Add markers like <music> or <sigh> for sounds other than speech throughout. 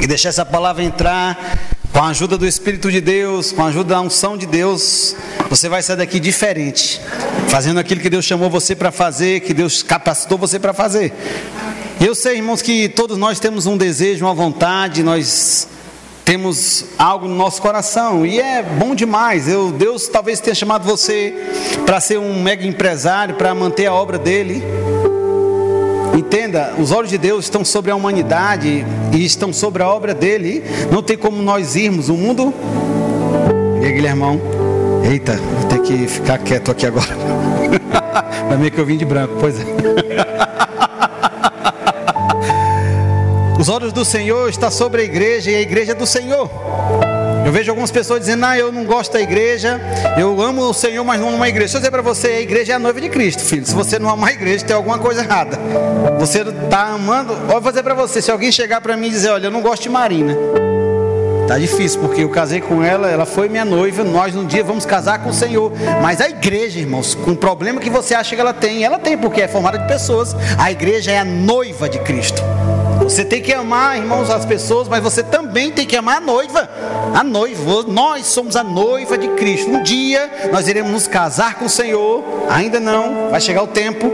e deixar essa palavra entrar com a ajuda do Espírito de Deus, com a ajuda da unção de Deus, você vai sair daqui diferente, fazendo aquilo que Deus chamou você para fazer, que Deus capacitou você para fazer. Eu sei, irmãos, que todos nós temos um desejo, uma vontade, nós temos algo no nosso coração e é bom demais. Eu, Deus talvez tenha chamado você para ser um mega empresário, para manter a obra dele. Entenda, os olhos de Deus estão sobre a humanidade e estão sobre a obra dele. Não tem como nós irmos. O mundo. E aí, Guilhermão? Eita, vou ter que ficar quieto aqui agora. <laughs> Vai ver que eu vim de branco, pois é. <laughs> Os olhos do Senhor estão sobre a igreja e a igreja é do Senhor. Eu vejo algumas pessoas dizendo: Ah, eu não gosto da igreja, eu amo o Senhor, mas não amo a igreja. Deixa eu dizer para você: a igreja é a noiva de Cristo, filho. Se você não ama a igreja, tem alguma coisa errada. Você está amando. Vou fazer para você: se alguém chegar para mim e dizer: Olha, eu não gosto de Marina. Tá difícil, porque eu casei com ela, ela foi minha noiva, nós um dia vamos casar com o Senhor. Mas a igreja, irmãos, com o problema que você acha que ela tem, ela tem, porque é formada de pessoas. A igreja é a noiva de Cristo. Você tem que amar, irmãos, as pessoas, mas você também tem que amar a noiva. A noiva, nós somos a noiva de Cristo. Um dia nós iremos nos casar com o Senhor, ainda não, vai chegar o tempo,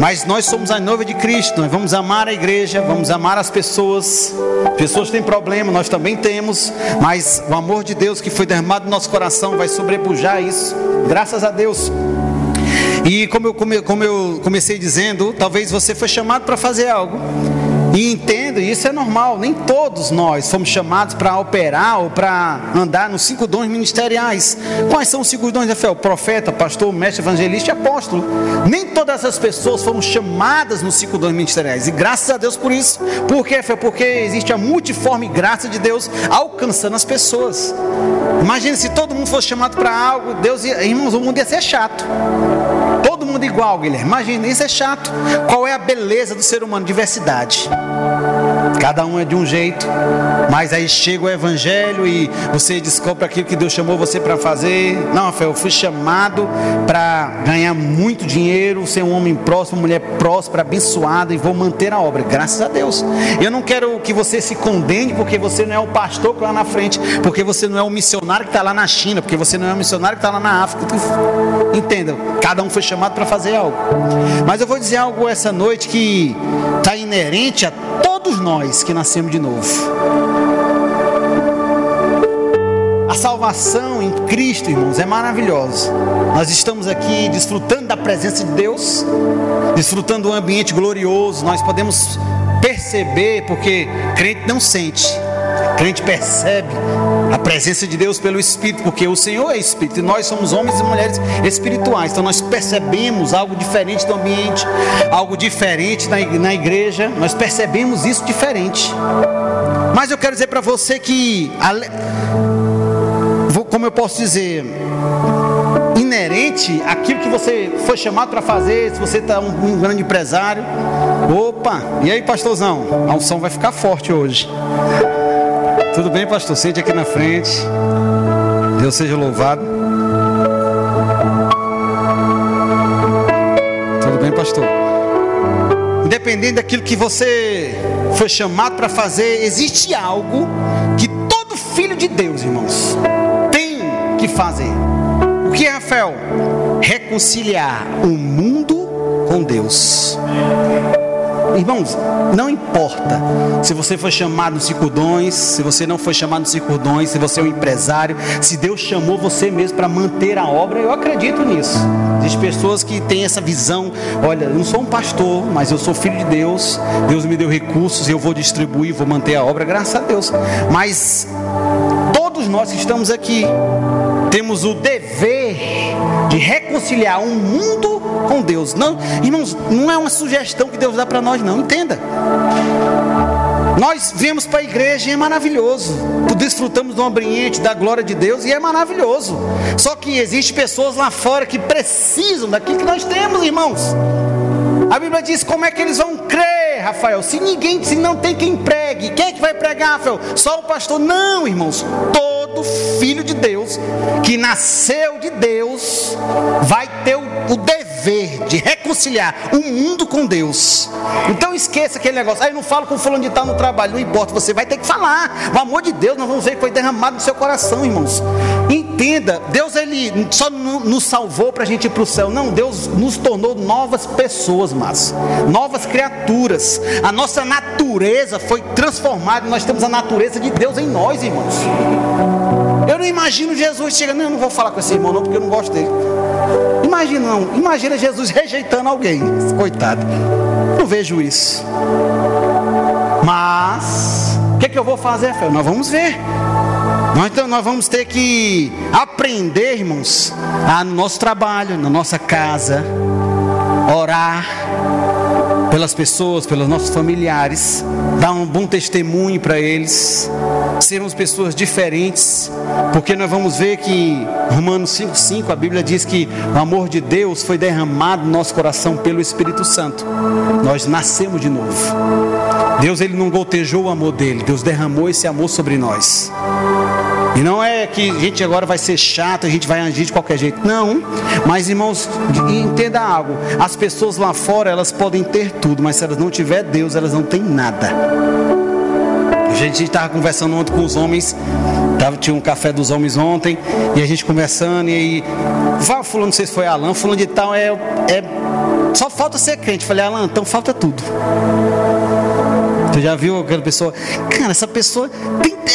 mas nós somos a noiva de Cristo. Nós vamos amar a igreja, vamos amar as pessoas. Pessoas têm problema, nós também temos, mas o amor de Deus que foi derramado no nosso coração vai sobrepujar isso. Graças a Deus. E como eu, como eu comecei dizendo, talvez você foi chamado para fazer algo. E entendo, isso é normal, nem todos nós fomos chamados para operar ou para andar nos cinco dons ministeriais. Quais são os cinco dons de fé? O profeta, pastor, mestre, evangelista e apóstolo. Nem todas essas pessoas foram chamadas nos cinco dons ministeriais. E graças a Deus por isso. Por quê, fé? Porque existe a multiforme graça de Deus alcançando as pessoas. Imagine se todo mundo fosse chamado para algo, Deus, ia, irmãos, o mundo ia ser chato. Mundo igual, Guilherme. Imagina, isso é chato. Qual é a beleza do ser humano? Diversidade. Cada um é de um jeito, mas aí chega o evangelho e você descobre aquilo que Deus chamou você para fazer. Não, Rafael, eu fui chamado para ganhar muito dinheiro, ser um homem próximo, mulher próspera, abençoada e vou manter a obra. Graças a Deus. Eu não quero que você se condene porque você não é o pastor que está lá na frente, porque você não é o missionário que está lá na China, porque você não é o missionário que está lá na África. Entenda, cada um foi chamado para fazer algo. Mas eu vou dizer algo essa noite que está inerente a todos nós que nascemos de novo. A salvação em Cristo, irmãos, é maravilhosa. Nós estamos aqui desfrutando da presença de Deus, desfrutando de um ambiente glorioso. Nós podemos perceber, porque crente não sente, crente percebe presença de Deus pelo Espírito, porque o Senhor é Espírito e nós somos homens e mulheres espirituais. Então nós percebemos algo diferente do ambiente, algo diferente na, igreja, nós percebemos isso diferente. Mas eu quero dizer para você que, como eu posso dizer, inerente àquilo que você foi chamado para fazer, se você está um, um grande empresário. Opa, e aí, pastorzão? A unção vai ficar forte hoje. Tudo bem, pastor? Sente aqui na frente. Deus seja louvado. Tudo bem, pastor? Independente daquilo que você foi chamado para fazer, existe algo que todo filho de Deus, irmãos, tem que fazer. O que é, Rafael? Reconciliar o mundo com Deus. Irmãos, não importa se você foi chamado nos circundões, se você não foi chamado nos circundões, se você é um empresário, se Deus chamou você mesmo para manter a obra, eu acredito nisso. Existem pessoas que têm essa visão: olha, eu não sou um pastor, mas eu sou filho de Deus, Deus me deu recursos, eu vou distribuir, vou manter a obra, graças a Deus. Mas todos nós que estamos aqui temos o dever de reconciliar um mundo com Deus. Não, irmãos, não é uma sugestão que Deus dá para nós, não. Entenda. Nós viemos para a igreja e é maravilhoso. Desfrutamos do ambiente da glória de Deus e é maravilhoso. Só que existem pessoas lá fora que precisam daquilo que nós temos, irmãos. A Bíblia diz como é que eles vão crer, Rafael. Se ninguém, se não tem quem pregue, quem é que vai pregar, Rafael? Só o pastor? Não, irmãos. Todo filho de Deus que nasceu de Deus vai ter o, o dever de reconciliar o mundo com Deus. Então esqueça aquele negócio. Aí ah, não falo com fulano de tal no trabalho, não importa, você vai ter que falar. O amor de Deus, nós vamos ver que foi derramado no seu coração, irmãos. Entenda, Deus ele só nos salvou para a gente ir para o céu. Não, Deus nos tornou novas pessoas, mas novas criaturas. A nossa natureza foi transformada. Nós temos a natureza de Deus em nós, irmãos. Eu não imagino Jesus chegando, eu não vou falar com esse irmão não, porque eu não gosto dele. Imagina não, imagina Jesus <laughs> rejeitando alguém, coitado. Não vejo isso. Mas, o que, é que eu vou fazer, Fé? Nós vamos ver. Nós, então, nós vamos ter que aprender, irmãos, a, no nosso trabalho, na nossa casa, orar pelas pessoas, pelos nossos familiares, dar um bom testemunho para eles, sermos pessoas diferentes, porque nós vamos ver que Romanos 5,5 a Bíblia diz que o amor de Deus foi derramado no nosso coração pelo Espírito Santo. Nós nascemos de novo. Deus ele não gotejou o amor dele, Deus derramou esse amor sobre nós. E não é que a gente agora vai ser chato, a gente vai agir de qualquer jeito. Não. Mas irmãos, entenda algo. As pessoas lá fora, elas podem ter tudo, mas se elas não tiver Deus, elas não têm nada. Gente estava conversando ontem com os homens, tava, tinha um café dos homens ontem, e a gente conversando, e aí, vai fulano, não sei se foi Alan, fulano de tal, é, é só falta ser crente. Falei, Alan, então falta tudo. Você já viu aquela pessoa? Cara, essa pessoa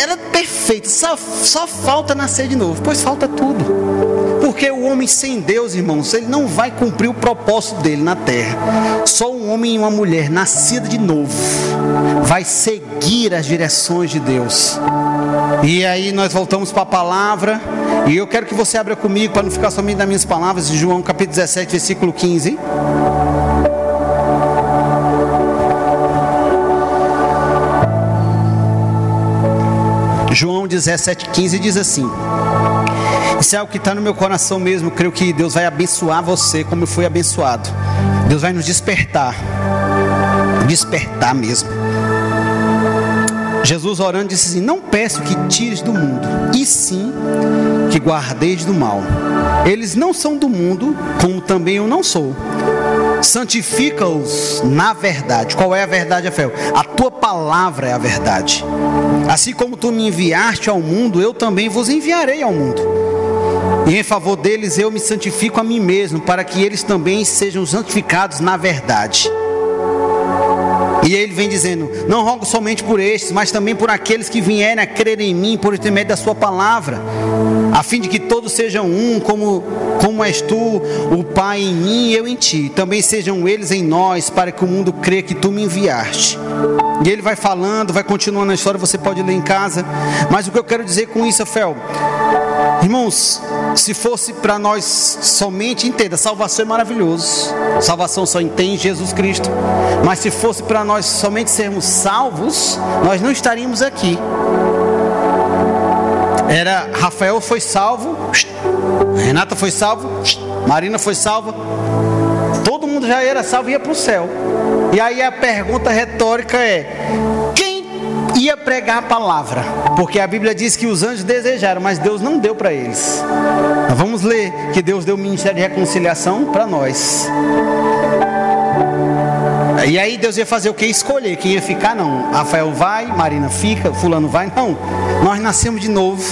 ela é perfeita, só, só falta nascer de novo. Pois falta tudo. Porque o homem sem Deus, irmãos, ele não vai cumprir o propósito dele na terra. Só um homem e uma mulher nascida de novo vai seguir as direções de Deus. E aí nós voltamos para a palavra. E eu quero que você abra comigo para não ficar somente nas minhas palavras, João capítulo 17, versículo 15. João 17,15 diz assim: Isso é o que está no meu coração mesmo. Creio que Deus vai abençoar você como eu fui abençoado. Deus vai nos despertar. Despertar mesmo. Jesus orando disse assim: Não peço que tires do mundo, e sim que guardeis do mal. Eles não são do mundo, como também eu não sou santifica-os na verdade. Qual é a verdade, Rafael? A tua palavra é a verdade. Assim como tu me enviaste ao mundo, eu também vos enviarei ao mundo. E em favor deles eu me santifico a mim mesmo, para que eles também sejam santificados na verdade. E ele vem dizendo: Não rogo somente por estes, mas também por aqueles que vierem a crer em mim por intermédio da Sua palavra, a fim de que todos sejam um, como, como és tu, o Pai em mim e eu em ti. Também sejam eles em nós, para que o mundo creia que tu me enviaste. E ele vai falando, vai continuando a história, você pode ler em casa. Mas o que eu quero dizer com isso, Fel, irmãos, se fosse para nós somente, entenda, salvação é maravilhoso. Salvação só entende Jesus Cristo. Mas se fosse para nós somente sermos salvos, nós não estaríamos aqui. Era Rafael foi salvo, Renata foi salvo, Marina foi salva. Todo mundo já era salvo e ia para o céu. E aí a pergunta retórica é: quem ia pregar a palavra? Porque a Bíblia diz que os anjos desejaram, mas Deus não deu para eles. Vamos ler que Deus deu o ministério de reconciliação para nós. E aí Deus ia fazer o que? Escolher quem ia ficar, não. Rafael vai, Marina fica, fulano vai. Não. Nós nascemos de novo.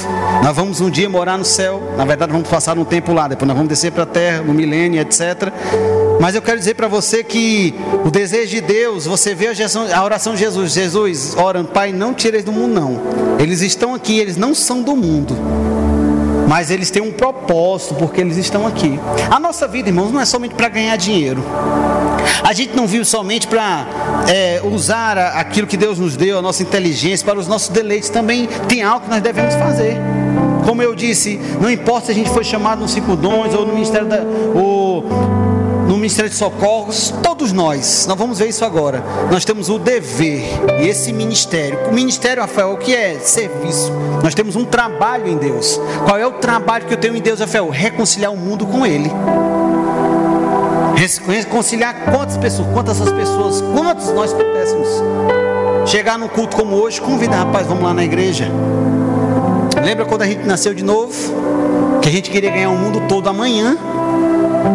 Nós vamos um dia morar no céu. Na verdade, vamos passar um tempo lá. Depois nós vamos descer para a terra, no milênio, etc. Mas eu quero dizer para você que o desejo de Deus, você vê a oração de Jesus. Jesus, orando, Pai, não tire eles do mundo, não. Eles estão aqui, eles não são do mundo mas eles têm um propósito porque eles estão aqui. A nossa vida, irmãos, não é somente para ganhar dinheiro. A gente não vive somente para é, usar aquilo que Deus nos deu, a nossa inteligência, para os nossos deleites. Também tem algo que nós devemos fazer. Como eu disse, não importa se a gente foi chamado no cinco dons ou no ministério da, ou no Ministério de Socorros, todos nós, nós vamos ver isso agora. Nós temos o dever, e esse ministério, o ministério, Rafael, o que é serviço? Nós temos um trabalho em Deus. Qual é o trabalho que eu tenho em Deus, Rafael? Reconciliar o mundo com Ele. Reconciliar quantas pessoas, quantas as pessoas, quantos nós pudéssemos chegar num culto como hoje, convidar, rapaz, vamos lá na igreja. Lembra quando a gente nasceu de novo? Que a gente queria ganhar o mundo todo amanhã?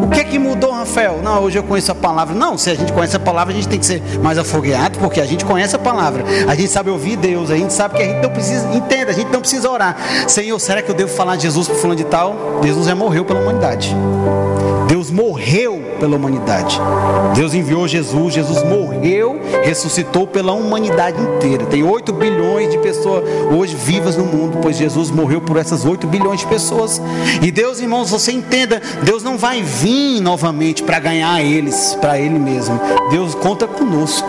O que que é que mudou, Rafael? Não, hoje eu conheço a palavra. Não, se a gente conhece a palavra, a gente tem que ser mais afogueado, porque a gente conhece a palavra. A gente sabe ouvir Deus, a gente sabe que a gente não precisa, entenda, a gente não precisa orar. Senhor, será que eu devo falar de Jesus para fulano de tal? Jesus já morreu pela humanidade. Deus morreu pela humanidade. Deus enviou Jesus, Jesus morreu, ressuscitou pela humanidade inteira. Tem 8 bilhões de pessoas hoje vivas no mundo, pois Jesus morreu por essas 8 bilhões de pessoas. E Deus, irmãos, você entenda, Deus não vai vir novamente para ganhar eles, para Ele mesmo. Deus conta conosco.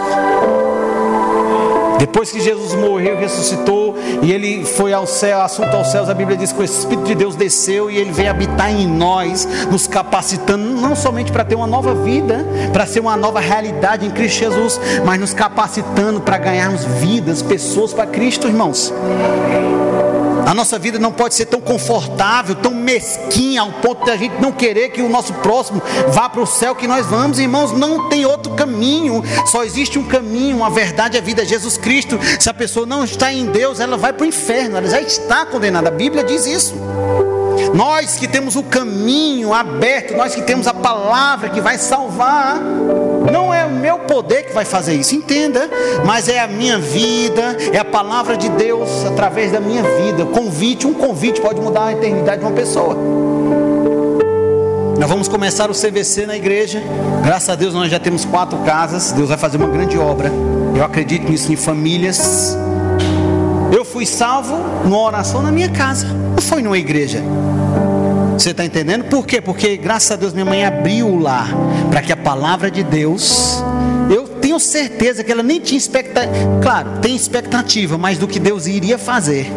Depois que Jesus morreu, ressuscitou e ele foi ao céu, assunto aos céus, a Bíblia diz que o Espírito de Deus desceu e ele veio habitar em nós, nos capacitando não somente para ter uma nova vida, para ser uma nova realidade em Cristo Jesus, mas nos capacitando para ganharmos vidas, pessoas para Cristo, irmãos. A nossa vida não pode ser tão confortável, tão mesquinha, ao ponto de a gente não querer que o nosso próximo vá para o céu que nós vamos, irmãos. Não tem outro caminho, só existe um caminho, uma verdade, a vida é Jesus Cristo. Se a pessoa não está em Deus, ela vai para o inferno, ela já está condenada. A Bíblia diz isso. Nós que temos o caminho aberto, nós que temos a palavra que vai salvar, não é o meu poder que vai fazer isso, entenda, mas é a minha vida, é a palavra de Deus através da minha vida. Convite, um convite pode mudar a eternidade de uma pessoa. Nós vamos começar o CVC na igreja. Graças a Deus nós já temos quatro casas. Deus vai fazer uma grande obra. Eu acredito nisso em famílias. Eu fui salvo numa oração na minha casa, não foi numa igreja. Você está entendendo? Por quê? Porque graças a Deus minha mãe abriu lá para que a palavra de Deus. Eu tenho certeza que ela nem tinha expectativa. Claro, tem expectativa, mas do que Deus iria fazer.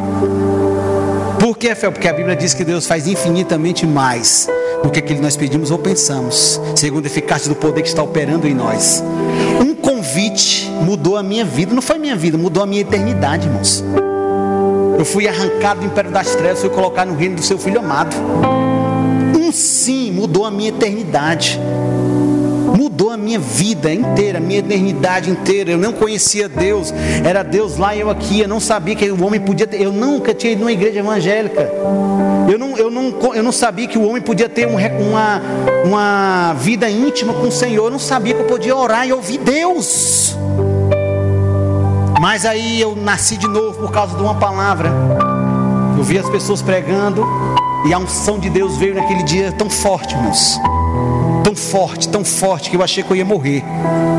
Por que, Fel? Porque a Bíblia diz que Deus faz infinitamente mais do que aquilo que nós pedimos ou pensamos, segundo a eficácia do poder que está operando em nós. Um convite mudou a minha vida, não foi minha vida, mudou a minha eternidade, irmãos. Eu fui arrancado do império das trevas, fui colocado no reino do seu filho amado. Um sim mudou a minha eternidade. Mudou a minha vida inteira, a minha eternidade inteira. Eu não conhecia Deus, era Deus lá e eu aqui. Eu não sabia que o homem podia ter. Eu nunca tinha ido numa igreja evangélica. Eu não, eu não, eu não sabia que o homem podia ter um, uma, uma vida íntima com o Senhor. Eu não sabia que eu podia orar e ouvir Deus. Mas aí eu nasci de novo por causa de uma palavra. Eu vi as pessoas pregando e a unção de Deus veio naquele dia tão forte, irmãos. Tão forte, tão forte que eu achei que eu ia morrer.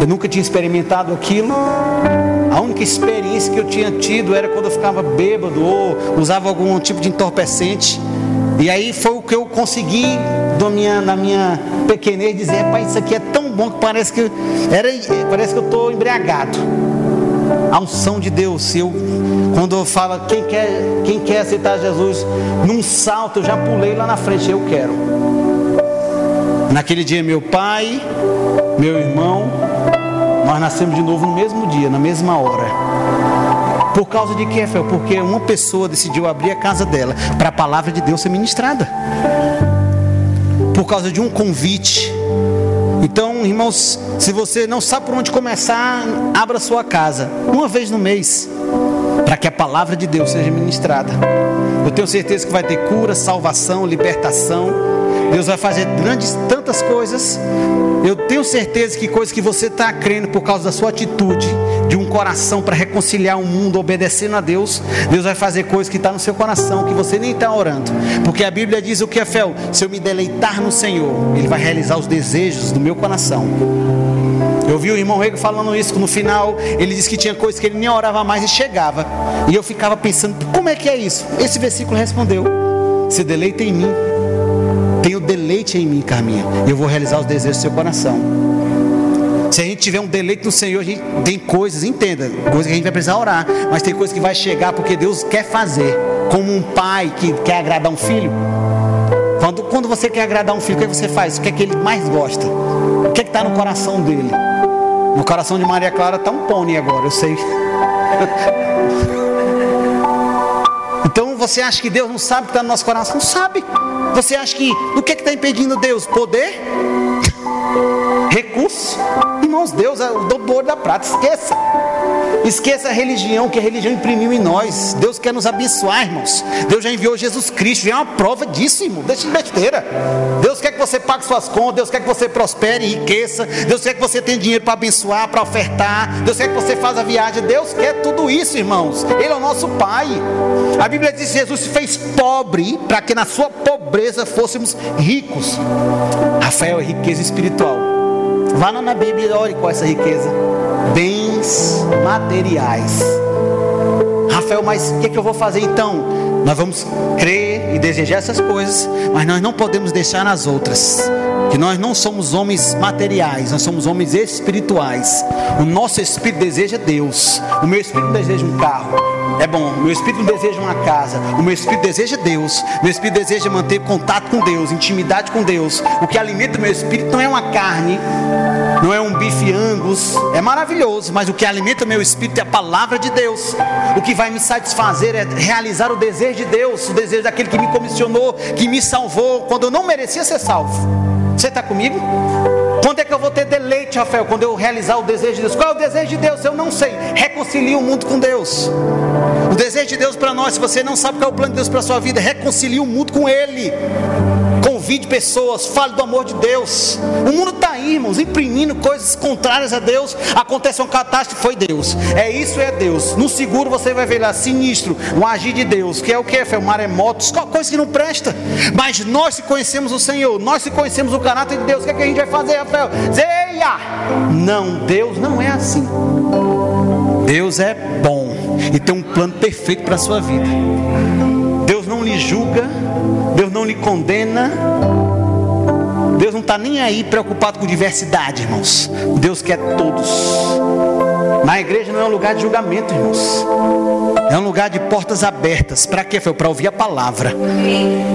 Eu nunca tinha experimentado aquilo. A única experiência que eu tinha tido era quando eu ficava bêbado ou usava algum tipo de entorpecente. E aí foi o que eu consegui minha, na minha pequenez dizer, pai, isso aqui é tão bom que parece que era, parece que eu estou embriagado a unção de Deus. Eu, quando eu falo quem quer, quem quer aceitar Jesus, num salto eu já pulei lá na frente, eu quero. Naquele dia, meu pai, meu irmão, nós nascemos de novo no mesmo dia, na mesma hora. Por causa de que, Fel? Porque uma pessoa decidiu abrir a casa dela para a palavra de Deus ser ministrada. Por causa de um convite então, irmãos, se você não sabe por onde começar, abra sua casa uma vez no mês, para que a palavra de Deus seja ministrada. Eu tenho certeza que vai ter cura, salvação, libertação. Deus vai fazer grandes tantas coisas. Eu tenho certeza que coisas que você está crendo por causa da sua atitude, de um coração para reconciliar o mundo, obedecendo a Deus, Deus vai fazer coisas que está no seu coração, que você nem está orando. Porque a Bíblia diz o que é fel? Se eu me deleitar no Senhor, Ele vai realizar os desejos do meu coração. Eu vi o irmão Rego falando isso no final. Ele disse que tinha coisas que ele nem orava mais e chegava. E eu ficava pensando, como é que é isso? Esse versículo respondeu: Se deleita em mim, tenho deleite em mim, Carminha. E eu vou realizar os desejos do seu coração. Se a gente tiver um deleite no Senhor, a gente tem coisas, entenda, coisas que a gente vai precisar orar, mas tem coisas que vai chegar porque Deus quer fazer, como um pai que quer agradar um filho. Quando, quando você quer agradar um filho, o que você faz? O que é que ele mais gosta? O que é que está no coração dele? No coração de Maria Clara está um pônei agora, eu sei. <laughs> Você acha que Deus não sabe o que está no nosso coração? Não sabe. Você acha que o que é está impedindo Deus? Poder? Recurso. Irmãos, Deus é o dono da prata, esqueça. Esqueça a religião que a religião imprimiu em nós. Deus quer nos abençoar, irmãos. Deus já enviou Jesus Cristo, já é uma prova disso, irmão. Deixa de besteira. Deus quer que você pague suas contas, Deus quer que você prospere, enriqueça. Deus quer que você tenha dinheiro para abençoar, para ofertar. Deus quer que você faça a viagem. Deus quer tudo isso, irmãos. Ele é o nosso Pai. A Bíblia diz que Jesus se fez pobre para que na sua pobreza fôssemos ricos. Rafael é riqueza espiritual. Vá na Bíblia e ore com essa riqueza. Bens materiais. Rafael, mas o que, é que eu vou fazer então? Nós vamos crer e desejar essas coisas, mas nós não podemos deixar nas outras. Que nós não somos homens materiais, nós somos homens espirituais. O nosso espírito deseja Deus. O meu espírito deseja um carro. É bom, meu espírito deseja uma casa, o meu espírito deseja Deus, meu espírito deseja manter contato com Deus, intimidade com Deus. O que alimenta o meu espírito não é uma carne, não é um bife angus, é maravilhoso, mas o que alimenta o meu espírito é a palavra de Deus. O que vai me satisfazer é realizar o desejo de Deus, o desejo daquele que me comissionou, que me salvou quando eu não merecia ser salvo. Você está comigo? Quando é que eu vou ter deleite, Rafael? Quando eu realizar o desejo de Deus. Qual é o desejo de Deus? Eu não sei. Reconcilie o mundo com Deus. O desejo de Deus para nós, se você não sabe qual é o plano de Deus para a sua vida, reconcilie o mundo com Ele. Convide pessoas, fale do amor de Deus. O mundo está aí, irmãos, imprimindo coisas contrárias a Deus. Acontece uma catástrofe, foi Deus. É isso, é Deus. No seguro você vai ver lá, sinistro, um agir de Deus, que é o que? Foi maremotos, coisa que não presta. Mas nós se conhecemos o Senhor, nós se conhecemos o caráter de Deus, o que, é que a gente vai fazer, Rafael? Zeia! Não, Deus não é assim. Deus é bom e tem um plano perfeito para a sua vida. Não lhe julga, Deus não lhe condena. Deus não está nem aí preocupado com diversidade, irmãos. Deus quer todos. Na igreja não é um lugar de julgamento, irmãos. É um lugar de portas abertas. Para quê, Fel? Para ouvir a palavra.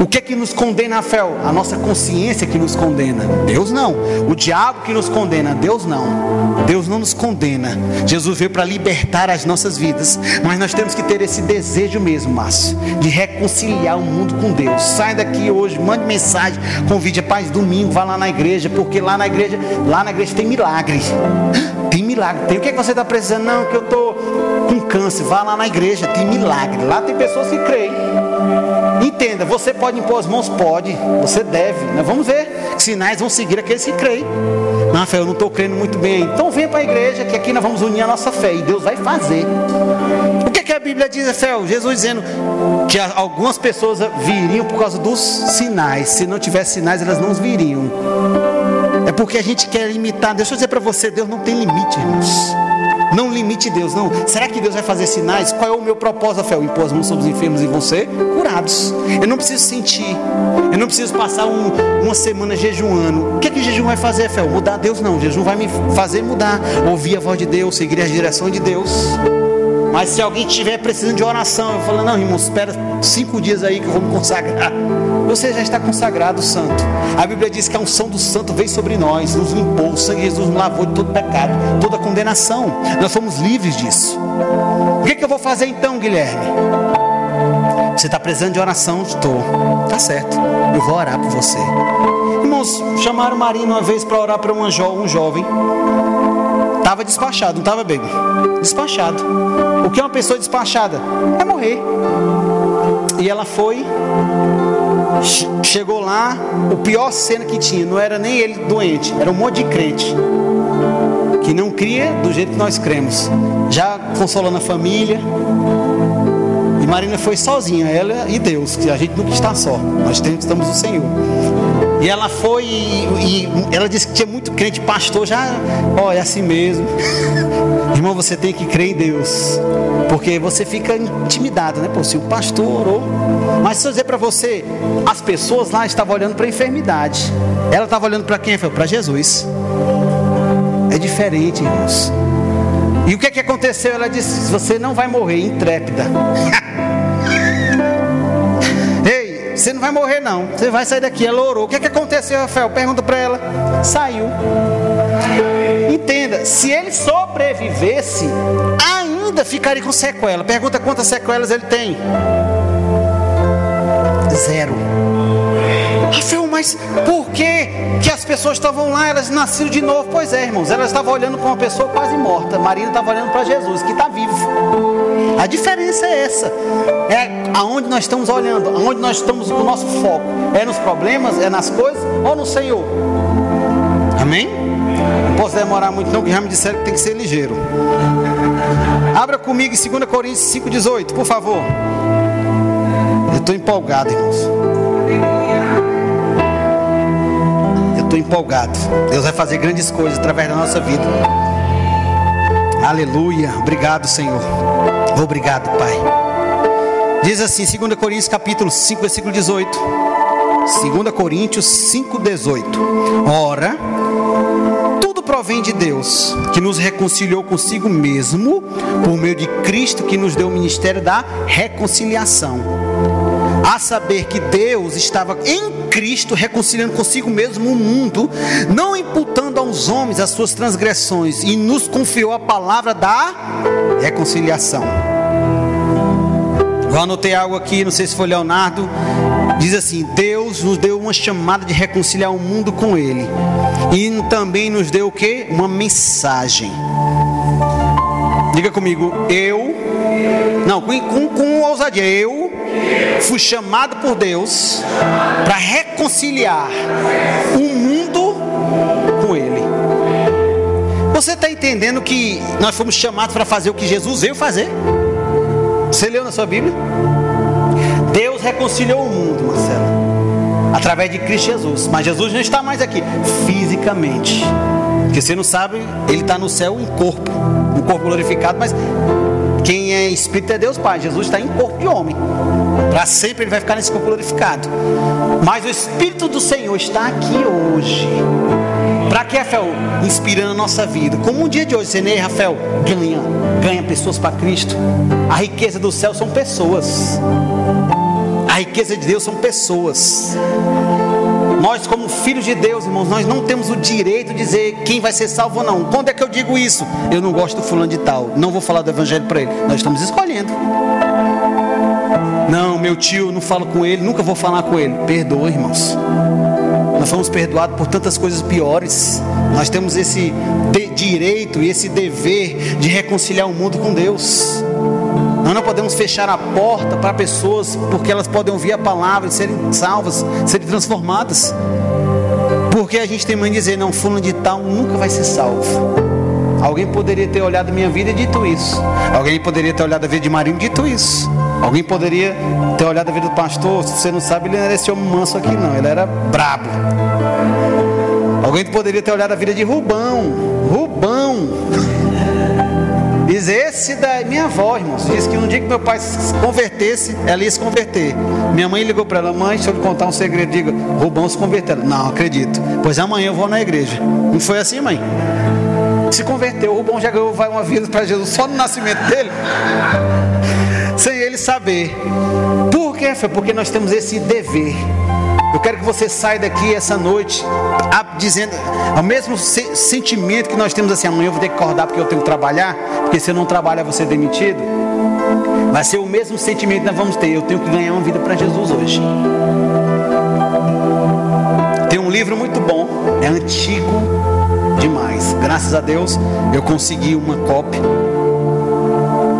O que é que nos condena, Fel? A nossa consciência que nos condena. Deus não. O diabo que nos condena. Deus não. Deus não nos condena. Jesus veio para libertar as nossas vidas. Mas nós temos que ter esse desejo mesmo, Márcio, de reconciliar o mundo com Deus. Sai daqui hoje, mande mensagem, convide a paz domingo, vá lá na igreja, porque lá na igreja, lá na igreja tem milagre. <gasps> Tem milagre. Tem o que, é que você está precisando? Não, que eu estou com câncer. Vá lá na igreja, tem milagre. Lá tem pessoas que creem. Entenda, você pode impor as mãos? Pode. Você deve. Nós vamos ver que sinais vão seguir aqueles que creem. Rafael, eu não estou crendo muito bem. Então venha para a igreja que aqui nós vamos unir a nossa fé e Deus vai fazer. O que, é que a Bíblia diz, Rafael? Jesus dizendo que algumas pessoas viriam por causa dos sinais. Se não tivesse sinais, elas não viriam. É porque a gente quer imitar. Deixa eu dizer para você, Deus não tem limite, irmãos. Não limite Deus, não. Será que Deus vai fazer sinais? Qual é o meu propósito, Rafael? Impor as mãos sobre os enfermos e vão ser curados. Eu não preciso sentir. Eu não preciso passar um, uma semana jejuando. O que é que jejum vai fazer, Rafael? Mudar Deus? Não. Jejum vai me fazer mudar. Ouvir a voz de Deus, seguir a direção de Deus. Mas se alguém estiver precisando de oração, eu falo, não, irmão, espera cinco dias aí que eu vou me consagrar. Você já está consagrado, santo. A Bíblia diz que a unção do santo veio sobre nós, nos limpou, o sangue de Jesus nos lavou de todo pecado, toda condenação. Nós fomos livres disso. O que, é que eu vou fazer então, Guilherme? Você está precisando de oração? Estou. Tá certo. Eu vou orar por você. Irmãos, chamaram Maria uma vez para orar para um, um jovem. Estava despachado, não estava, bem? Despachado. O que é uma pessoa despachada? É morrer. E ela foi, chegou lá, o pior cena que tinha, não era nem ele doente, era um monte de crente. Que não cria do jeito que nós cremos. Já consolando a família. E Marina foi sozinha, ela e Deus, que a gente nunca está só. Nós estamos o Senhor. E ela foi e, e, ela disse que tinha muito crente, pastor já, ó, é assim mesmo. <laughs> Irmão, você tem que crer em Deus, porque você fica intimidado, né? Pô, se o pastor orou. Mas se eu dizer para você, as pessoas lá estavam olhando para a enfermidade. Ela estava olhando para quem? Para Jesus. É diferente, irmãos. E o que, é que aconteceu? Ela disse: Você não vai morrer, intrépida. <laughs> Você não vai morrer, não. Você vai sair daqui. Ela orou. O que, é que aconteceu, Rafael? Pergunta para ela. Saiu. Entenda, se ele sobrevivesse, ainda ficaria com sequela. Pergunta quantas sequelas ele tem. Zero. Rafael, mas por que, que as pessoas estavam lá, elas nasceram de novo? Pois é, irmãos, elas estavam olhando para uma pessoa quase morta. Marina estava olhando para Jesus, que está vivo. A diferença é essa. É aonde nós estamos olhando, aonde nós estamos com o nosso foco. É nos problemas, é nas coisas ou no Senhor? Amém? Não posso demorar muito não, que já me disseram que tem que ser ligeiro. Abra comigo em 2 Coríntios 5,18, por favor. Eu estou empolgado, irmãos. Eu estou empolgado. Deus vai fazer grandes coisas através da nossa vida. Aleluia. Obrigado, Senhor. Obrigado, Pai. Diz assim, 2 Coríntios capítulo 5, versículo 18. 2 Coríntios 5, 18. Ora, tudo provém de Deus, que nos reconciliou consigo mesmo, por meio de Cristo, que nos deu o ministério da reconciliação. A saber que Deus estava em Cristo reconciliando consigo mesmo o mundo, não imputando aos homens as suas transgressões, e nos confiou a palavra da reconciliação. Eu anotei algo aqui, não sei se foi Leonardo. Diz assim: Deus nos deu uma chamada de reconciliar o mundo com Ele. E também nos deu o que? Uma mensagem. Diga comigo, eu. Não, com, com, ousadia, eu fui chamado por Deus para reconciliar o mundo com Ele. Você está entendendo que nós fomos chamados para fazer o que Jesus veio fazer? Você leu na sua Bíblia? Deus reconciliou o mundo, Marcelo, através de Cristo Jesus. Mas Jesus não está mais aqui fisicamente. Porque você não sabe, ele está no céu em corpo, um corpo glorificado, mas quem é espírito é Deus Pai. Jesus está em corpo de homem. Para sempre ele vai ficar nesse corpo glorificado. Mas o Espírito do Senhor está aqui hoje. Para que, Rafael? Inspirando a nossa vida. Como um dia de hoje, você nem, Rafael, ganha, ganha pessoas para Cristo. A riqueza do céu são pessoas. A riqueza de Deus são pessoas. Nós, como filhos de Deus, irmãos, nós não temos o direito de dizer quem vai ser salvo ou não. Quando é que eu digo isso? Eu não gosto do fulano de tal. Não vou falar do evangelho para ele. Nós estamos escolhendo. Não, meu tio, não falo com ele, nunca vou falar com ele. Perdoa, irmãos. Nós fomos perdoados por tantas coisas piores. Nós temos esse direito e esse dever de reconciliar o mundo com Deus. Nós não podemos fechar a porta para pessoas porque elas podem ouvir a palavra e serem salvas, serem transformadas. Porque a gente tem mãe dizer, não, fulano de tal nunca vai ser salvo. Alguém poderia ter olhado minha vida e dito isso. Alguém poderia ter olhado a vida de Marinho e dito isso. Alguém poderia ter olhado a vida do pastor, se você não sabe, ele não era esse homem manso aqui não, ele era brabo. Alguém poderia ter olhado a vida de Rubão, Rubão. Diz esse da minha avó, irmãos. Diz que um dia que meu pai se convertesse, ela ia se converter. Minha mãe ligou para ela, mãe, deixa eu lhe contar um segredo. Diga, Rubão se converteu. Não, acredito. Pois amanhã eu vou na igreja. Não foi assim, mãe? Se converteu. Rubão já ganhou uma vida para Jesus só no nascimento dele ele saber. Por quê? Foi porque nós temos esse dever. Eu quero que você saia daqui essa noite dizendo o mesmo sentimento que nós temos assim, amanhã eu vou ter que acordar porque eu tenho que trabalhar, porque se eu não trabalhar vou ser demitido. Vai ser o mesmo sentimento que nós vamos ter. Eu tenho que ganhar uma vida para Jesus hoje. Tem um livro muito bom, é antigo demais. Graças a Deus eu consegui uma cópia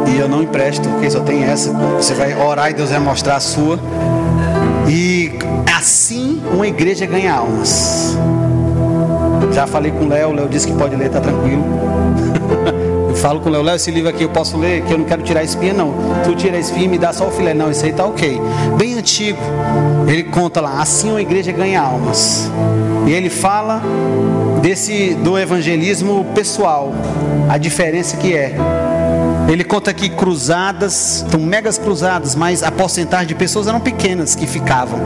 e eu não empresto, porque só tem essa. Você vai orar e Deus vai mostrar a sua. E assim uma igreja ganha almas. Já falei com o Léo, o Léo disse que pode ler, tá tranquilo. <laughs> eu falo com o Léo, Léo, esse livro aqui eu posso ler, que eu não quero tirar a espinha, não. Tu tira a espinha e me dá só o filé. Não, isso aí tá ok. Bem antigo. Ele conta lá, assim uma igreja ganha almas. E ele fala desse do evangelismo pessoal, a diferença que é. Ele conta aqui cruzadas, são megas cruzadas, mas a porcentagem de pessoas eram pequenas que ficavam.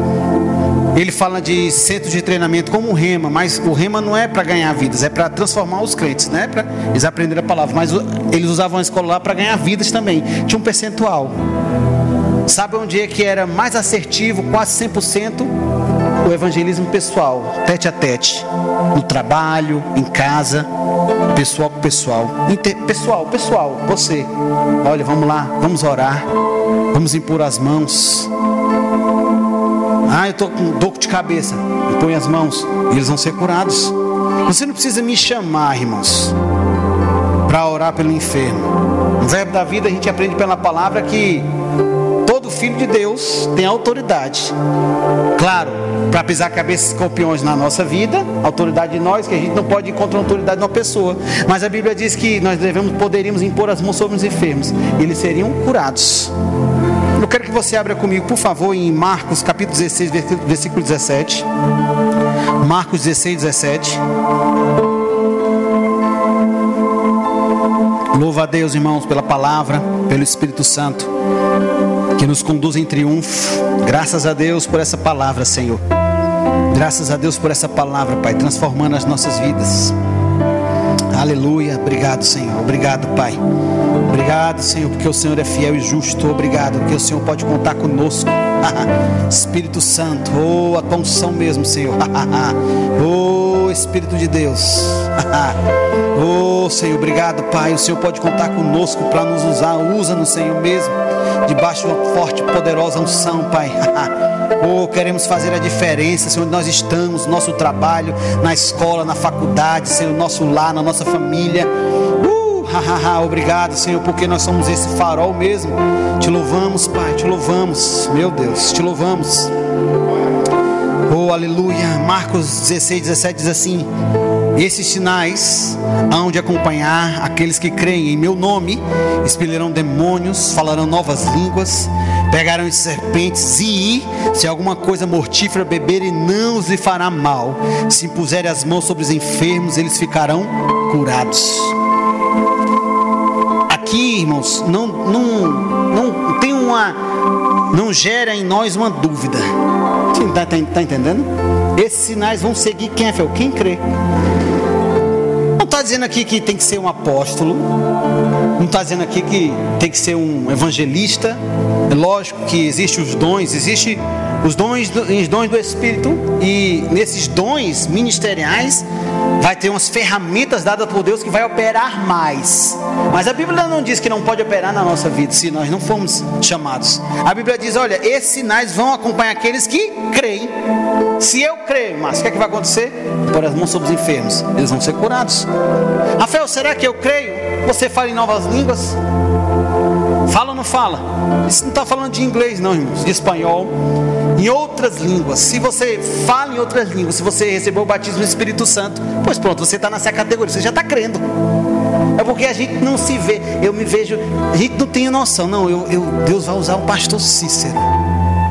Ele fala de centros de treinamento como o Rema, mas o Rema não é para ganhar vidas, é para transformar os crentes, não é para eles aprenderem a palavra. Mas eles usavam a escola lá para ganhar vidas também. Tinha um percentual. Sabe onde é que era mais assertivo, quase 100%? O evangelismo pessoal, tete a tete, no trabalho, em casa, pessoal com pessoal. Inter, pessoal, pessoal, você. Olha, vamos lá, vamos orar, vamos impor as mãos. Ah, eu estou com dor de cabeça. Ponho as mãos eles vão ser curados. Você não precisa me chamar, irmãos, para orar pelo enfermo. No verbo da vida a gente aprende pela palavra que todo filho de Deus tem autoridade. Claro, para pisar cabeças de escorpiões na nossa vida, autoridade de nós, que a gente não pode encontrar autoridade de uma pessoa. Mas a Bíblia diz que nós devemos, poderíamos impor as mãos sobre os enfermos, e eles seriam curados. Eu quero que você abra comigo, por favor, em Marcos capítulo 16, versículo 17. Marcos 16, 17. Louva a Deus, irmãos, pela palavra, pelo Espírito Santo, que nos conduz em triunfo. Graças a Deus por essa palavra, Senhor. Graças a Deus por essa palavra, Pai, transformando as nossas vidas. Aleluia. Obrigado, Senhor. Obrigado, Pai. Obrigado, Senhor, porque o Senhor é fiel e justo. Obrigado, porque o Senhor pode contar conosco. <laughs> Espírito Santo, oh, a unção mesmo, Senhor. <laughs> oh, Espírito de Deus. <laughs> oh, Senhor, obrigado, Pai. O Senhor pode contar conosco para nos usar. Usa-nos, Senhor, mesmo. Debaixo de uma forte, poderosa unção, Pai. <laughs> oh, queremos fazer a diferença, Senhor, onde nós estamos, nosso trabalho, na escola, na faculdade, Senhor, nosso lar, na nossa família. Obrigado, Senhor, porque nós somos esse farol mesmo. Te louvamos, Pai, te louvamos, meu Deus, te louvamos. Oh, aleluia. Marcos 16, 17 diz assim: Esses sinais hão de acompanhar aqueles que creem em meu nome, expelirão demônios, falarão novas línguas, pegarão serpentes e, se alguma coisa mortífera beberem, não os lhe fará mal. Se impuserem as mãos sobre os enfermos, eles ficarão curados aqui, irmãos, não, não, não tem uma. Não gera em nós uma dúvida. Está tá, tá entendendo? Esses sinais vão seguir quem é fiel? Quem crê. Não está dizendo aqui que tem que ser um apóstolo. Não está dizendo aqui que tem que ser um evangelista. É lógico que existem os dons, existe os dons, os dons do Espírito e nesses dons ministeriais vai ter umas ferramentas dadas por Deus que vai operar mais. Mas a Bíblia não diz que não pode operar na nossa vida se nós não formos chamados. A Bíblia diz: olha, esses sinais vão acompanhar aqueles que creem. Se eu creio, mas o que, é que vai acontecer? Por as mãos sobre os enfermos, eles vão ser curados. Rafael, será que eu creio? Você fala em novas línguas? Fala ou não fala? Isso não está falando de inglês, não, irmãos, de espanhol em outras línguas. Se você fala em outras línguas, se você recebeu o batismo do Espírito Santo, pois pronto, você está nessa categoria, você já está crendo. É porque a gente não se vê, eu me vejo, a gente não tem noção, não. Eu, eu Deus vai usar o pastor Cícero.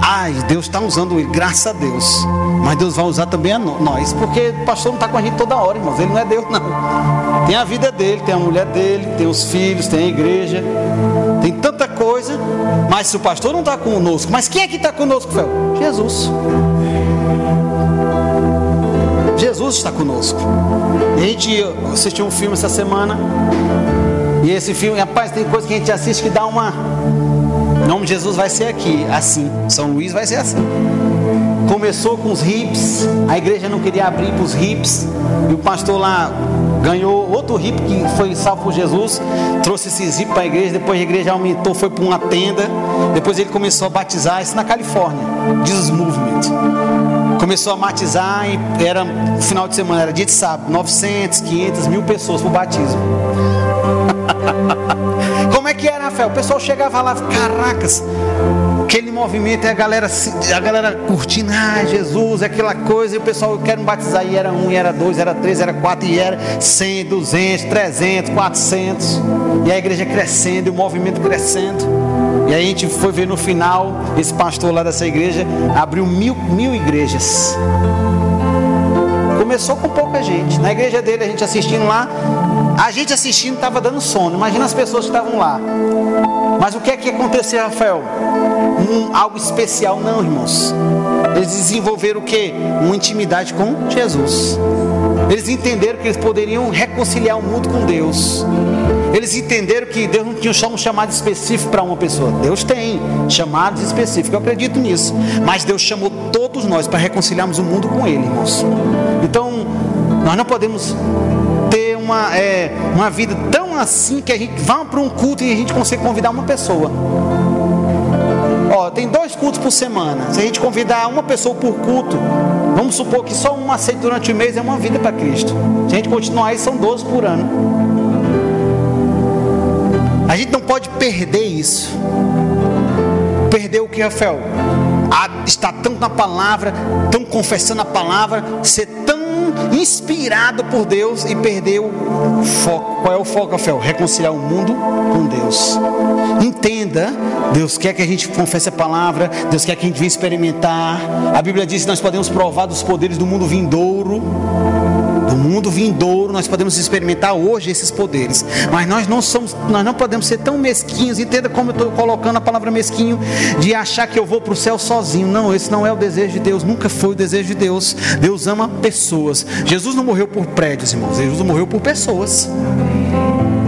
Ai, Deus está usando ele, graças a Deus. Mas Deus vai usar também a nós, porque o pastor não está com a gente toda hora, irmãos. Ele não é Deus, não. Tem a vida dele, tem a mulher dele, tem os filhos, tem a igreja, tem tanta coisa. Mas se o pastor não está conosco, mas quem é que está conosco, Fel? Jesus. Jesus está conosco. a gente assistiu um filme essa semana. E esse filme, rapaz, tem coisa que a gente assiste que dá uma. Nome de Jesus vai ser aqui, assim. São Luís vai ser assim. Começou com os hips, a igreja não queria abrir para os hips, e o pastor lá ganhou outro hip que foi salvo por Jesus, trouxe esses hip para a igreja, depois a igreja aumentou, foi para uma tenda, depois ele começou a batizar, isso na Califórnia, Jesus Movement. Começou a batizar e era final de semana, era dia de sábado, 900, 500 mil pessoas para o batismo. <laughs> É que? O pessoal chegava lá, caracas, aquele movimento, a galera, a galera curtindo, ah, Jesus, aquela coisa, e o pessoal quer me batizar, e era um, e era dois, era três, era quatro, e era cem, duzentos, trezentos, quatrocentos, e a igreja crescendo, e o movimento crescendo. E aí a gente foi ver no final, esse pastor lá dessa igreja abriu mil, mil igrejas. Começou com pouca gente. Na igreja dele, a gente assistindo lá, a gente assistindo estava dando sono. Imagina as pessoas que estavam lá. Mas o que é que aconteceu, Rafael? Um, algo especial, não, irmãos. Eles desenvolveram o que? Uma intimidade com Jesus. Eles entenderam que eles poderiam reconciliar o mundo com Deus. Eles entenderam que Deus não tinha um chamado específico para uma pessoa. Deus tem chamados específicos. Eu acredito nisso. Mas Deus chamou todos nós para reconciliarmos o mundo com Ele, irmãos. Então, nós não podemos uma, é, uma vida tão assim que a gente vá para um culto e a gente consegue convidar uma pessoa. Ó, tem dois, cultos por semana, se a gente convidar uma pessoa por culto, vamos supor que só um aceite durante o mês é uma vida para Cristo. Se a gente continuar aí, são 12 por ano. A gente não pode perder isso. Perder o que, Rafael? A, estar tanto na palavra, tão confessando a palavra, ser inspirado por Deus e perdeu o foco. Qual é o foco, Rafael? Reconciliar o mundo com Deus. Entenda, Deus quer que a gente confesse a palavra, Deus quer que a gente venha experimentar. A Bíblia diz que nós podemos provar dos poderes do mundo vindouro do mundo vindouro, nós podemos experimentar hoje esses poderes, mas nós não somos, nós não podemos ser tão mesquinhos. Entenda como eu estou colocando a palavra mesquinho de achar que eu vou para o céu sozinho. Não, esse não é o desejo de Deus, nunca foi o desejo de Deus. Deus ama pessoas. Jesus não morreu por prédios, irmãos. Jesus morreu por pessoas.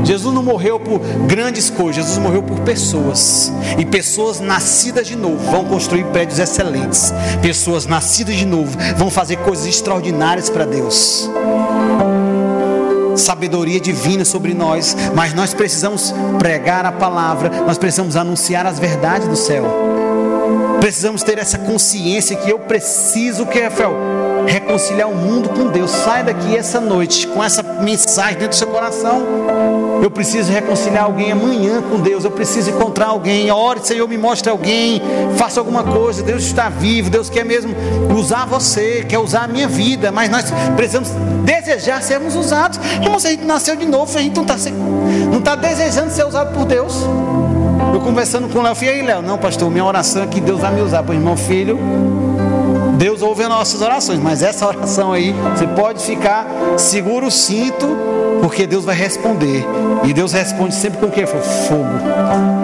Jesus não morreu por grandes coisas, Jesus morreu por pessoas. E pessoas nascidas de novo vão construir prédios excelentes. Pessoas nascidas de novo vão fazer coisas extraordinárias para Deus. Sabedoria divina sobre nós, mas nós precisamos pregar a palavra, nós precisamos anunciar as verdades do céu. Precisamos ter essa consciência que eu preciso, que Rafael, reconciliar o mundo com Deus. Sai daqui essa noite com essa mensagem dentro do seu coração. Eu preciso reconciliar alguém amanhã com Deus. Eu preciso encontrar alguém. Ore, Senhor, me mostre alguém. Faça alguma coisa. Deus está vivo. Deus quer mesmo usar você, quer usar a minha vida. Mas nós precisamos desejar sermos usados. Irmão, se a gente nasceu de novo, a gente não está não tá desejando ser usado por Deus. Eu conversando com o Léo, e aí, Léo? Não, pastor, minha oração é que Deus vai me usar. Pois, irmão, filho, Deus ouve as nossas orações, mas essa oração aí, você pode ficar seguro o cinto, porque Deus vai responder. E Deus responde sempre com o que? Fogo.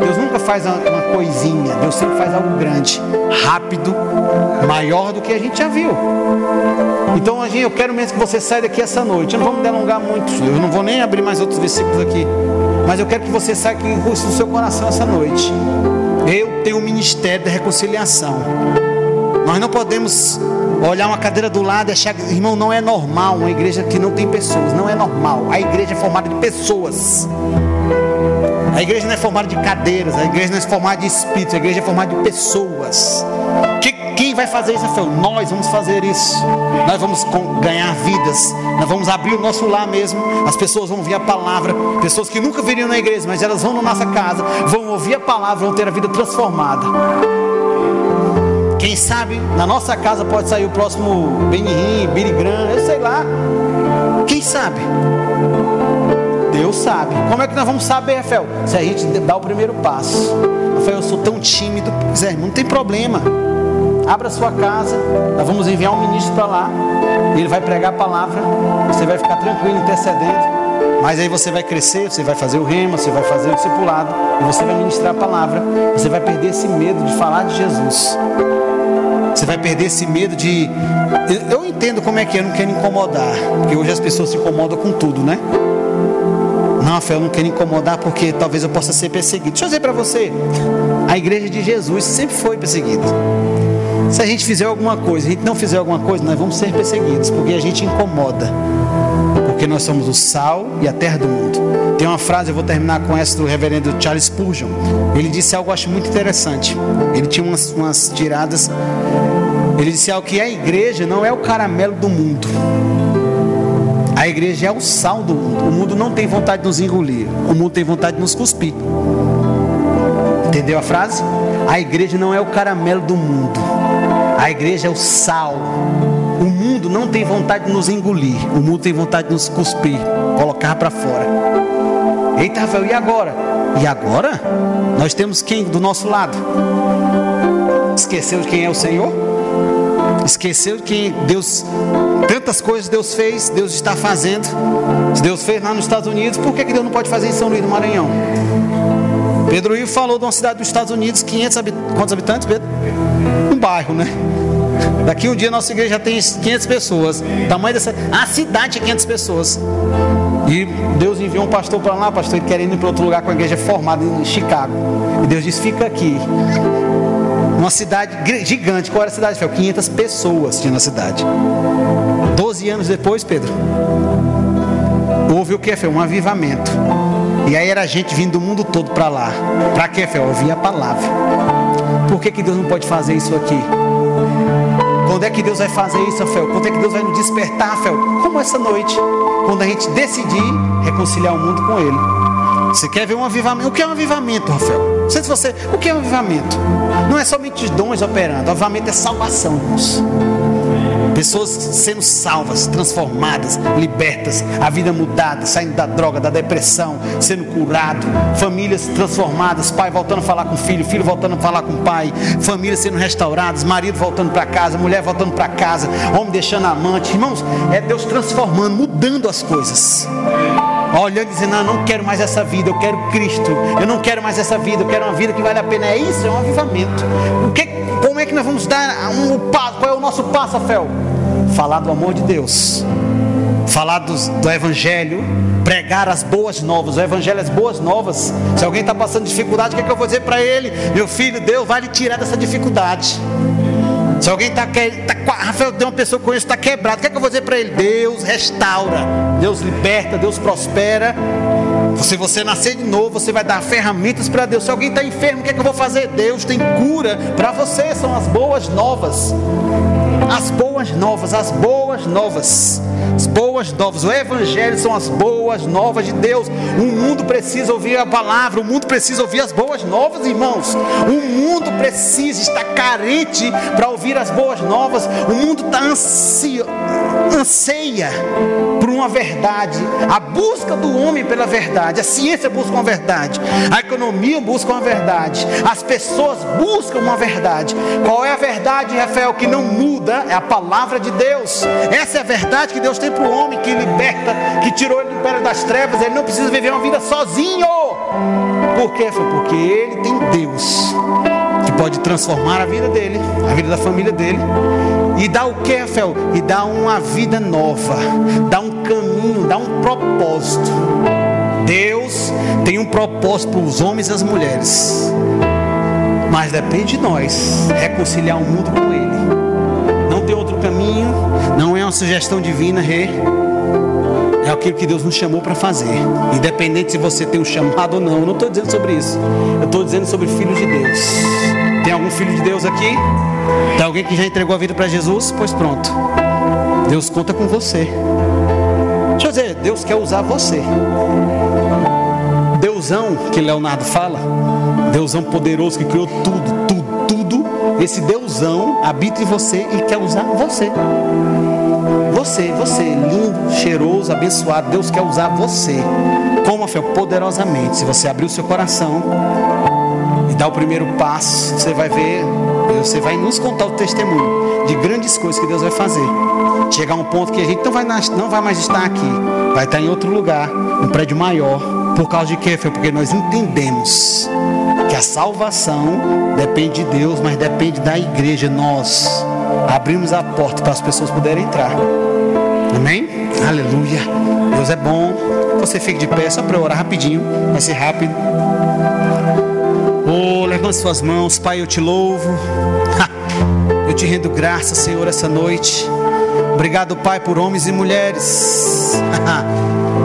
Deus nunca faz uma coisinha, Deus sempre faz algo grande, rápido, maior do que a gente já viu. Então, eu quero mesmo que você saia daqui essa noite. Eu não vou me delongar muito, eu não vou nem abrir mais outros versículos aqui. Mas eu quero que você saia com o seu coração essa noite. Eu tenho o ministério da reconciliação. Nós não podemos olhar uma cadeira do lado e achar, irmão, não é normal uma igreja que não tem pessoas, não é normal. A igreja é formada de pessoas. A igreja não é formada de cadeiras, a igreja não é formada de espíritos, a igreja é formada de pessoas. Que, quem vai fazer isso, Rafael? Nós vamos fazer isso. Nós vamos ganhar vidas. Nós vamos abrir o nosso lar mesmo. As pessoas vão ouvir a palavra. Pessoas que nunca viriam na igreja, mas elas vão na nossa casa, vão ouvir a palavra, vão ter a vida transformada. Quem sabe na nossa casa pode sair o próximo Benihim, Birigram, eu sei lá. Quem sabe? Deus sabe. Como é que nós vamos saber, Rafael? Se a gente dá o primeiro passo. Rafael, eu sou tão tímido. Zé, não tem problema. Abra sua casa. Nós vamos enviar um ministro para lá. Ele vai pregar a palavra. Você vai ficar tranquilo, intercedendo. Mas aí você vai crescer, você vai fazer o rema, você vai fazer o discipulado, e você vai ministrar a palavra. Você vai perder esse medo de falar de Jesus. Você vai perder esse medo de. Eu entendo como é que é, eu não quero incomodar. Porque hoje as pessoas se incomodam com tudo, né? Não, Fé, eu não quero incomodar porque talvez eu possa ser perseguido. Deixa eu dizer para você: a igreja de Jesus sempre foi perseguida. Se a gente fizer alguma coisa, a gente não fizer alguma coisa, nós vamos ser perseguidos, porque a gente incomoda. Porque nós somos o sal e a terra do mundo. Tem uma frase, eu vou terminar com essa do reverendo Charles Spurgeon. Ele disse algo que eu acho muito interessante. Ele tinha umas, umas tiradas. Ele disse algo que a igreja não é o caramelo do mundo. A igreja é o sal do mundo. O mundo não tem vontade de nos engolir. O mundo tem vontade de nos cuspir. Entendeu a frase? A igreja não é o caramelo do mundo. A igreja é o sal. O mundo não tem vontade de nos engolir. O mundo tem vontade de nos cuspir, colocar para fora. Eita, Rafael, e agora? E agora? Nós temos quem do nosso lado? Esqueceu de quem é o Senhor? Esqueceu de quem Deus, tantas coisas Deus fez, Deus está fazendo. Se Deus fez lá nos Estados Unidos, por que, que Deus não pode fazer em São Luís do Maranhão? Pedro Ivo falou de uma cidade dos Estados Unidos, 500 habitantes, quantos habitantes, Pedro? Um bairro, né? Daqui um dia nossa igreja tem 500 pessoas. O tamanho dessa. A cidade é 500 pessoas. E Deus enviou um pastor para lá, pastor, querendo ir para outro lugar com a igreja formada em Chicago. E Deus disse: fica aqui. Uma cidade gigante. Qual era a cidade? Foi 500 pessoas tinha na cidade. Doze anos depois, Pedro, houve o que? Foi um avivamento. E aí era gente vindo do mundo todo para lá. Para que, Fel? Ouvir a palavra. Por que, que Deus não pode fazer isso aqui? Quando é que Deus vai fazer isso, Rafael? Quando é que Deus vai nos despertar, Rafael? Como essa noite, quando a gente decidir reconciliar o mundo com Ele. Você quer ver um avivamento? O que é um avivamento, Rafael? Não sei se você. O que é um avivamento? Não é somente dons operando. O avivamento é salvação, irmãos. Pessoas sendo salvas, transformadas, libertas, a vida mudada, saindo da droga, da depressão, sendo curado, famílias transformadas, pai voltando a falar com filho, filho voltando a falar com pai, famílias sendo restauradas, marido voltando para casa, mulher voltando para casa, homem deixando amante. Irmãos, é Deus transformando, mudando as coisas olhando e dizendo: ah, não quero mais essa vida, eu quero Cristo, eu não quero mais essa vida, eu quero uma vida que vale a pena. É isso, é um avivamento. O que, como é que nós vamos dar um passo? Qual é o nosso passo, Rafael? falar do amor de Deus, falar do, do Evangelho, pregar as boas novas. O Evangelho é as boas novas. Se alguém está passando dificuldade, o que, é que eu vou dizer para ele? Meu filho, Deus vai lhe tirar dessa dificuldade. Se alguém está tá, Rafael, tem uma pessoa com isso está quebrado, o que, é que eu vou dizer para ele? Deus restaura, Deus liberta, Deus prospera. Se você nascer de novo, você vai dar ferramentas para Deus. Se alguém está enfermo, o que, é que eu vou fazer? Deus tem cura para você, são as boas novas. As boas novas, as boas novas. As boas novas. O Evangelho são as boas novas de Deus. O mundo precisa ouvir a palavra. O mundo precisa ouvir as boas novas, irmãos. O mundo precisa estar carente para ouvir as boas novas. O mundo está ansia, anseia por uma verdade. A busca do homem pela verdade. A ciência busca uma verdade. A economia busca uma verdade. As pessoas buscam uma verdade. Qual é a verdade, Rafael, que não muda? É a palavra de Deus. Essa é a verdade que Deus tem para o homem que liberta, que tirou ele do império das trevas. Ele não precisa viver uma vida sozinho. Por quê? Porque ele tem Deus que pode transformar a vida dele, a vida da família dele. E dá o que, Rafael? E dá uma vida nova, dá um caminho, dá um propósito. Deus tem um propósito para os homens e as mulheres. Mas depende de nós reconciliar o mundo com Ele. Não tem outro caminho, não é uma sugestão divina, rei. É aquilo que Deus nos chamou para fazer. Independente se você tem um chamado ou não. Eu não estou dizendo sobre isso. Eu estou dizendo sobre filhos de Deus. Algum filho de Deus aqui? Tem alguém que já entregou a vida para Jesus? Pois pronto. Deus conta com você. Deixa eu dizer, Deus quer usar você. Deusão que Leonardo fala, Deusão poderoso que criou tudo, tudo, tudo. Esse Deusão habita em você e quer usar você. Você, você, lindo, cheiroso, abençoado. Deus quer usar você. Como, fé? Poderosamente. Se você abrir o seu coração e dar o primeiro passo, você vai ver, você vai nos contar o testemunho de grandes coisas que Deus vai fazer. Chegar a um ponto que a gente não vai, não vai mais estar aqui, vai estar em outro lugar, um prédio maior. Por causa de quê, Fê? Porque nós entendemos que a salvação depende de Deus, mas depende da igreja. Nós abrimos a porta para as pessoas poderem entrar. Amém? Aleluia. Deus é bom. Você fique de pé só para orar rapidinho. Vai ser rápido. Levante suas mãos, Pai, eu te louvo. Eu te rendo graça, Senhor, essa noite. Obrigado, Pai, por homens e mulheres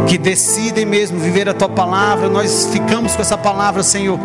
que decidem mesmo viver a tua palavra. Nós ficamos com essa palavra, Senhor,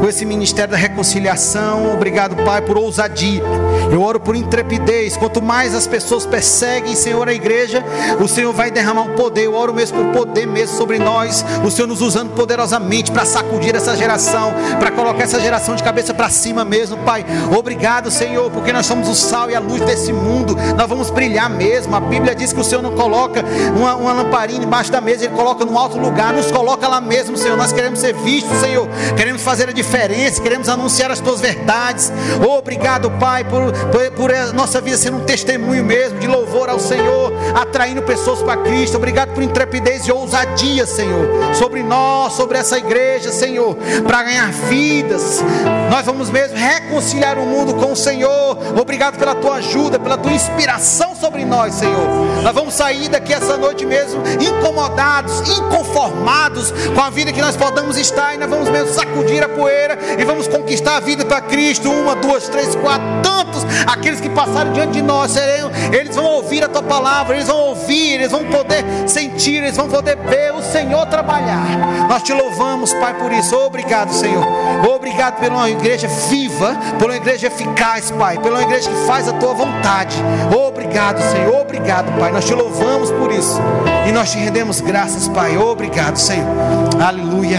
com esse ministério da reconciliação. Obrigado, Pai, por ousadia. Eu oro por intrepidez. Quanto mais as pessoas perseguem, Senhor, a igreja, o Senhor vai derramar um poder. Eu oro mesmo por poder mesmo sobre nós. O Senhor nos usando poderosamente para sacudir essa geração, para colocar essa geração de cabeça para cima mesmo, Pai. Obrigado, Senhor, porque nós somos o sal e a luz desse mundo. Nós vamos brilhar mesmo. A Bíblia diz que o Senhor não coloca uma, uma lamparina embaixo da mesa, Ele coloca num alto lugar. Nos coloca lá mesmo, Senhor. Nós queremos ser vistos, Senhor. Queremos fazer a diferença, queremos anunciar as tuas verdades. Obrigado, Pai, por, por, por nossa vida sendo um testemunho mesmo de louvor ao Senhor, atraindo pessoas para Cristo. Obrigado por intrepidez e ousadia, Senhor, sobre nós, sobre essa igreja, Senhor, para ganhar vidas. Nós vamos mesmo reconciliar o mundo com o Senhor. Obrigado pela tua ajuda, pela tua inspiração sobre nós, Senhor. Nós vamos sair daqui essa noite mesmo incomodados, inconformados com a vida que nós podamos estar e nós vamos mesmo sacudir a poeira e vamos conquistar a vida para Cristo. Uma, duas, três, quatro, tantos aqueles que passaram diante de nós, eles vão ouvir a tua palavra, eles vão ouvir, eles vão poder sentir, eles vão poder ver o Senhor trabalhar. Nós te louvamos, Pai, por isso. Obrigado, Senhor. Obrigado pela igreja viva, pela igreja eficaz, Pai, pela igreja que faz a tua vontade. Obrigado, Senhor. Obrigado, Pai. Nós te louvamos por isso e nós te rendemos graças, Pai. Obrigado, Senhor. Aleluia.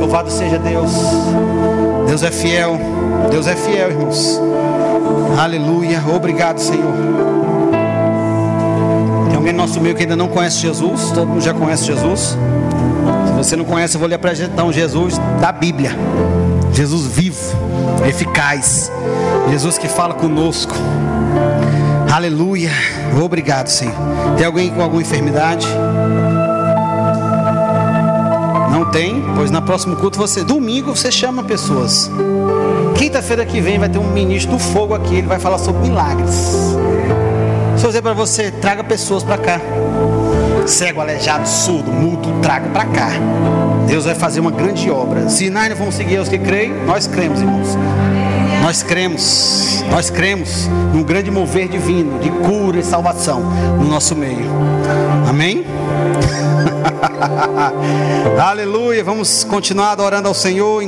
Louvado seja Deus. Deus é fiel. Deus é fiel, irmãos. Aleluia. Obrigado, Senhor. Tem alguém no nosso meio que ainda não conhece Jesus? Todo mundo já conhece Jesus? Se você não conhece, eu vou lhe apresentar um Jesus da Bíblia. Jesus vivo, eficaz. Jesus que fala conosco. Aleluia. Obrigado, Senhor. Tem alguém com alguma enfermidade? Tem? Pois na próximo culto você, domingo você chama pessoas. Quinta-feira que vem vai ter um ministro do fogo aqui, ele vai falar sobre milagres. Se eu dizer para você, traga pessoas para cá. Cego, aleijado, surdo, mudo, traga para cá. Deus vai fazer uma grande obra. Não vamos seguir os que creem, nós cremos, irmãos. Nós cremos, nós cremos num grande mover divino de cura e salvação no nosso meio. Amém? <laughs> Aleluia. Vamos continuar adorando ao Senhor